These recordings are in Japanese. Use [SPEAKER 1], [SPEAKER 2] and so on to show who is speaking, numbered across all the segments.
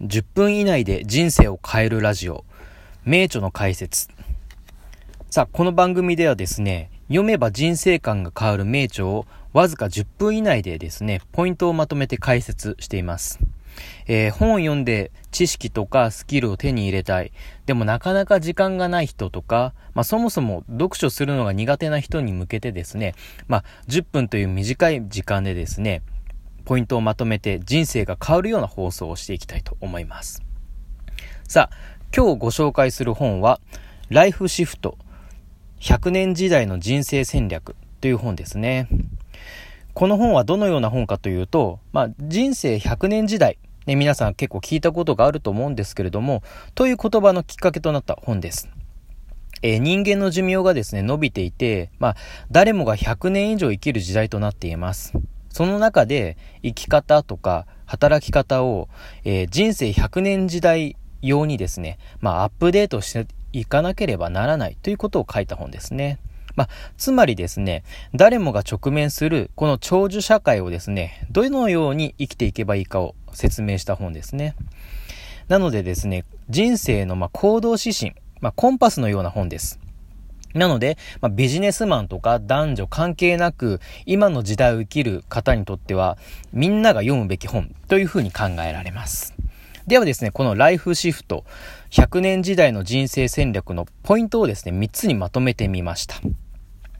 [SPEAKER 1] 10分以内で人生を変えるラジオ、名著の解説。さあ、この番組ではですね、読めば人生観が変わる名著をわずか10分以内でですね、ポイントをまとめて解説しています。えー、本を読んで知識とかスキルを手に入れたい。でもなかなか時間がない人とか、まあそもそも読書するのが苦手な人に向けてですね、まあ10分という短い時間でですね、ポイントをまとめて人生が変わるような放送をしていきたいと思います。さあ、今日ご紹介する本は、ライフシフト100年時代の人生戦略という本ですね。この本はどのような本かというと、まあ、人生100年時代、ね、皆さん結構聞いたことがあると思うんですけれども、という言葉のきっかけとなった本です。えー、人間の寿命がですね、伸びていて、まあ、誰もが100年以上生きる時代となっています。その中で生き方とか働き方を、えー、人生100年時代用にですね、まあ、アップデートしていかなければならないということを書いた本ですね。まあ、つまりですね、誰もが直面するこの長寿社会をですね、どのように生きていけばいいかを説明した本ですね。なのでですね、人生のま行動指針、まあ、コンパスのような本です。なので、まあ、ビジネスマンとか男女関係なく、今の時代を生きる方にとっては、みんなが読むべき本というふうに考えられます。ではですね、このライフシフト、100年時代の人生戦略のポイントをですね、3つにまとめてみました。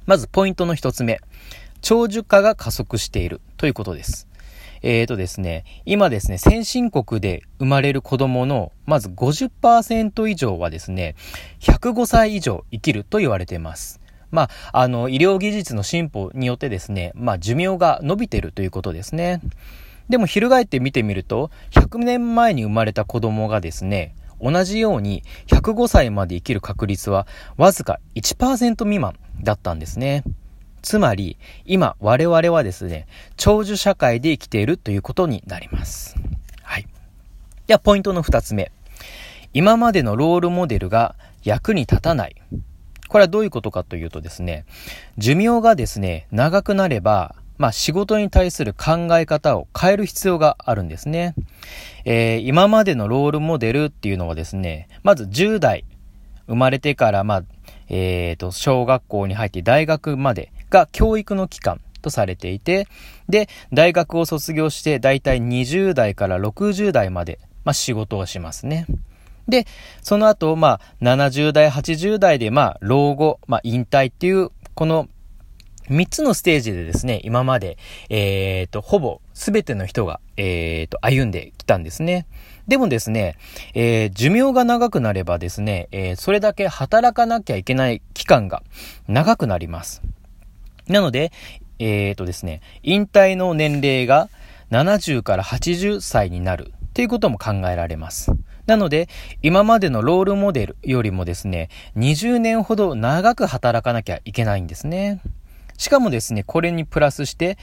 [SPEAKER 1] まずポイントの1つ目、長寿化が加速しているということです。えーとですね、今ですね、先進国で生まれる子供の、まず50%以上はですね、105歳以上生きると言われています。まあ、あの、医療技術の進歩によってですね、まあ、寿命が伸びてるということですね。でも、翻って見てみると、100年前に生まれた子供がですね、同じように105歳まで生きる確率はわずか1%未満だったんですね。つまり、今我々はですね、長寿社会で生きているということになります。はい。では、ポイントの二つ目。今までのロールモデルが役に立たない。これはどういうことかというとですね、寿命がですね、長くなれば、まあ仕事に対する考え方を変える必要があるんですね。えー、今までのロールモデルっていうのはですね、まず10代、生まれてから、まあ、えっ、ー、と、小学校に入って大学までが教育の期間とされていて、で、大学を卒業してだいたい20代から60代まで、まあ、仕事をしますね。で、その後、まあ、70代、80代で、まあ、老後、まあ、引退っていう、この3つのステージでですね、今まで、えっ、ー、と、ほぼ全ての人が、えっ、ー、と、歩んできたんですね。でもですね、えー、寿命が長くなればですね、えそれだけ働かなきゃいけない期間が長くなります。なので、えっ、とですね、引退の年齢が70から80歳になるっていうことも考えられます。なので、今までのロールモデルよりもですね、20年ほど長く働かなきゃいけないんですね。しかもですね、これにプラスして、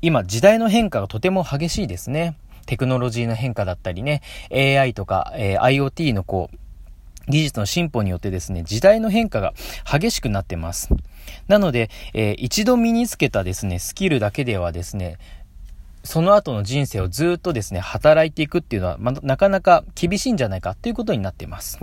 [SPEAKER 1] 今時代の変化がとても激しいですね。テクノロジーの変化だったりね、AI とか、えー、IoT のこう、技術の進歩によってですね、時代の変化が激しくなってます。なので、えー、一度身につけたですね、スキルだけではですね、その後の人生をずっとですね、働いていくっていうのは、ま、なかなか厳しいんじゃないかっていうことになっています。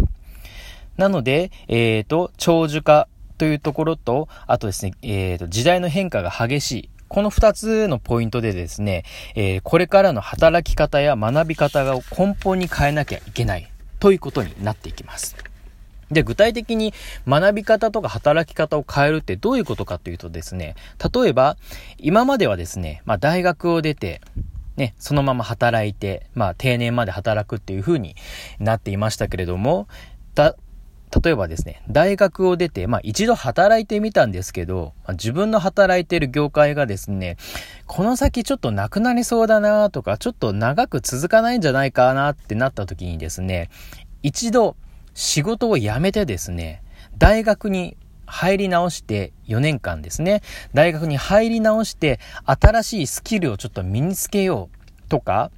[SPEAKER 1] なので、えっ、ー、と、長寿化というところと、あとですね、えっ、ー、と、時代の変化が激しい。この二つのポイントでですね、えー、これからの働き方や学び方を根本に変えなきゃいけないということになっていきます。で、具体的に学び方とか働き方を変えるってどういうことかというとですね、例えば、今まではですね、まあ大学を出て、ね、そのまま働いて、まあ定年まで働くっていう風になっていましたけれども、た、例えばですね、大学を出て、まあ一度働いてみたんですけど、まあ、自分の働いている業界がですね、この先ちょっとなくなりそうだなとか、ちょっと長く続かないんじゃないかなってなった時にですね、一度仕事を辞めてですね、大学に入り直して4年間ですね、大学に入り直して新しいスキルをちょっと身につけようとか、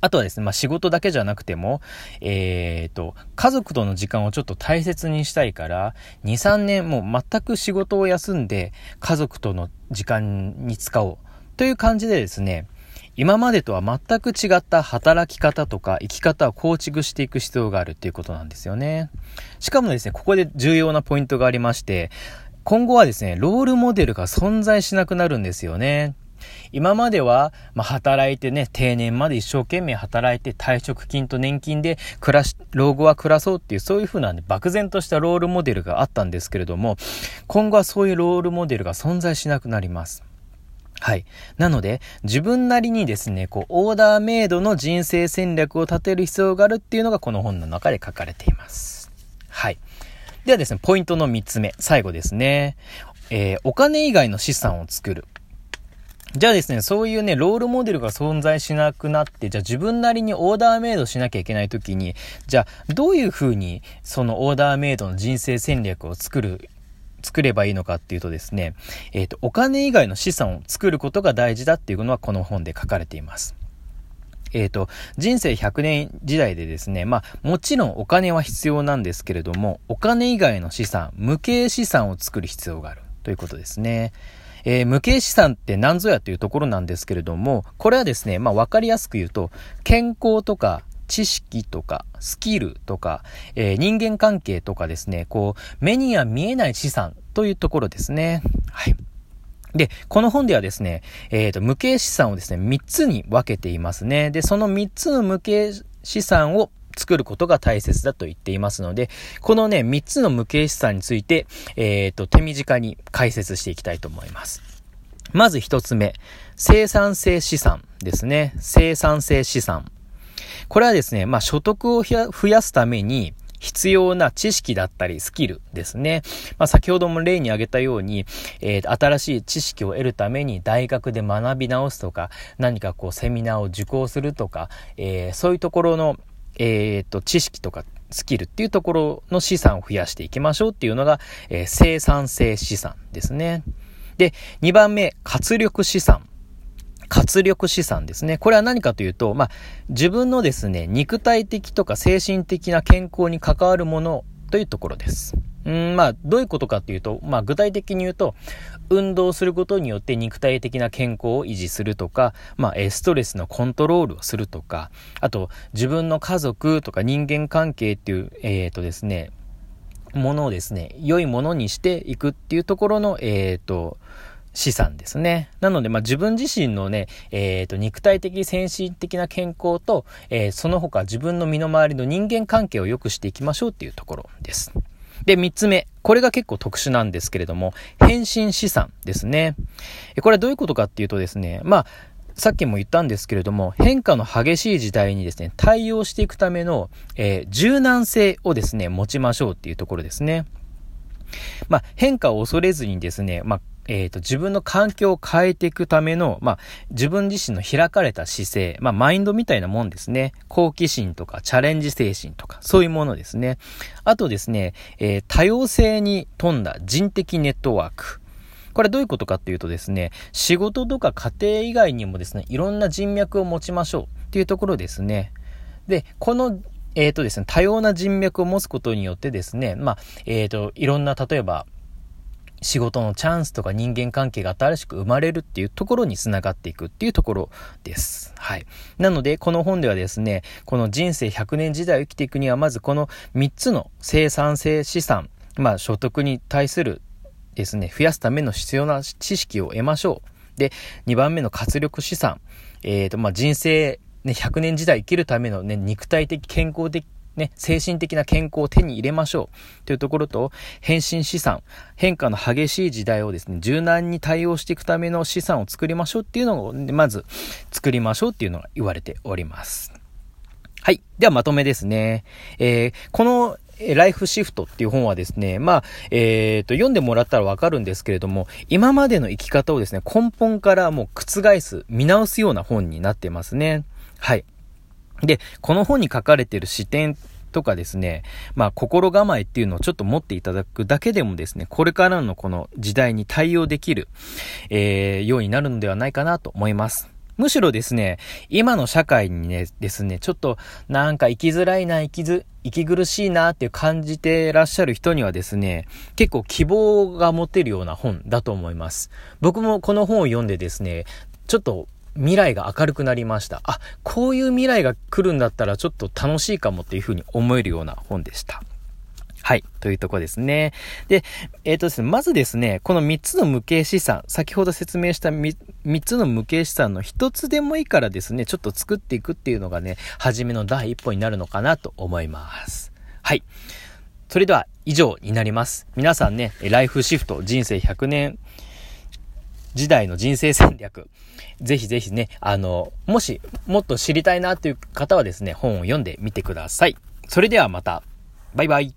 [SPEAKER 1] あとはですね、まあ仕事だけじゃなくても、えっ、ー、と、家族との時間をちょっと大切にしたいから、2、3年もう全く仕事を休んで家族との時間に使おうという感じでですね、今までとは全く違った働き方とか生き方を構築していく必要があるっていうことなんですよね。しかもですね、ここで重要なポイントがありまして、今後はですね、ロールモデルが存在しなくなるんですよね。今までは、まあ、働いてね、定年まで一生懸命働いて退職金と年金で暮らし、老後は暮らそうっていう、そういう風なね、漠然としたロールモデルがあったんですけれども、今後はそういうロールモデルが存在しなくなります。はい。なので、自分なりにですね、こう、オーダーメイドの人生戦略を立てる必要があるっていうのがこの本の中で書かれています。はい。ではですね、ポイントの3つ目、最後ですね。えー、お金以外の資産を作る。じゃあですね、そういうね、ロールモデルが存在しなくなって、じゃあ自分なりにオーダーメイドしなきゃいけないときに、じゃあどういうふうにそのオーダーメイドの人生戦略を作る作ればいいのかっていうとですね、えっ、ー、と、お金以外の資産を作ることが大事だっていうのはこの本で書かれています。えっ、ー、と、人生100年時代でですね、まあ、もちろんお金は必要なんですけれども、お金以外の資産、無形資産を作る必要があるということですね。えー、無形資産って何ぞやというところなんですけれども、これはですね、まあ、わかりやすく言うと、健康とか知識とか、スキルとか、えー、人間関係とかですね、こう、目には見えない資産というところですね。はい。で、この本ではですね、えっ、ー、と、無形資産をですね、3つに分けていますね。で、その3つの無形資産を作ることが大切だと言っていますので、このね、3つの無形資産について、えっ、ー、と、手短に解説していきたいと思います。まず1つ目、生産性資産ですね。生産性資産。これはですね、まあ、所得を増やすために、必要な知識だったりスキルですね。まあ、先ほども例に挙げたように、えー、新しい知識を得るために大学で学び直すとか、何かこうセミナーを受講するとか、えー、そういうところの、えー、と、知識とかスキルっていうところの資産を増やしていきましょうっていうのが、えー、生産性資産ですね。で、2番目、活力資産。活力資産ですね。これは何かというと、まあ、自分のですね、肉体的とか精神的な健康に関わるものというところです。うん、まあ、どういうことかっていうと、まあ、具体的に言うと、運動することによって肉体的な健康を維持するとか、まあ、ストレスのコントロールをするとか、あと、自分の家族とか人間関係っていう、えっ、ー、とですね、ものをですね、良いものにしていくっていうところの、えっ、ー、と、資産ですね。なので、まあ、自分自身のね、えっ、ー、と、肉体的、精神的な健康と、えー、その他自分の身の回りの人間関係を良くしていきましょうっていうところです。で、三つ目。これが結構特殊なんですけれども、返信資産ですね。これはどういうことかっていうとですね、まあ、さっきも言ったんですけれども、変化の激しい時代にですね、対応していくための、えー、柔軟性をですね、持ちましょうっていうところですね。まあ、変化を恐れずにですね、まあ、えっ、ー、と、自分の環境を変えていくための、まあ、自分自身の開かれた姿勢、まあ、マインドみたいなもんですね。好奇心とか、チャレンジ精神とか、そういうものですね。あとですね、えー、多様性に富んだ人的ネットワーク。これどういうことかっていうとですね、仕事とか家庭以外にもですね、いろんな人脈を持ちましょうっていうところですね。で、このえっ、ー、とですね、多様な人脈を持つことによってですね、まあ、えっ、ー、と、いろんな、例えば、仕事のチャンスとか人間関係が新しく生まれるっていうところにつながっていくっていうところです。はい。なので、この本ではですね、この人生100年時代を生きていくには、まずこの3つの生産性資産、まあ、所得に対するですね、増やすための必要な知識を得ましょう。で、2番目の活力資産。えっ、ー、と、まあ、人生、ね、100年時代生きるためのね、肉体的、健康的ね、精神的な健康を手に入れましょうというところと、変身資産、変化の激しい時代をですね、柔軟に対応していくための資産を作りましょうっていうのを、まず作りましょうっていうのが言われております。はい。ではまとめですね。えー、このライフシフトっていう本はですね、まあ、えっ、ー、と、読んでもらったらわかるんですけれども、今までの生き方をですね、根本からもう覆す、見直すような本になってますね。はい。で、この本に書かれている視点とかですね、まあ心構えっていうのをちょっと持っていただくだけでもですね、これからのこの時代に対応できる、えー、ようになるのではないかなと思います。むしろですね、今の社会にね、ですね、ちょっとなんか生きづらいな、生きず、息苦しいなって感じてらっしゃる人にはですね、結構希望が持てるような本だと思います。僕もこの本を読んでですね、ちょっと未来が明るくなりました。あ、こういう未来が来るんだったらちょっと楽しいかもっていうふうに思えるような本でした。はい。というとこですね。で、えっ、ー、とですね、まずですね、この3つの無形資産、先ほど説明した 3, 3つの無形資産の1つでもいいからですね、ちょっと作っていくっていうのがね、初めの第一歩になるのかなと思います。はい。それでは以上になります。皆さんね、ライフシフト人生100年時代の人生戦略、ぜひぜひね、あの、もしもっと知りたいなっていう方はですね、本を読んでみてください。それではまた、バイバイ。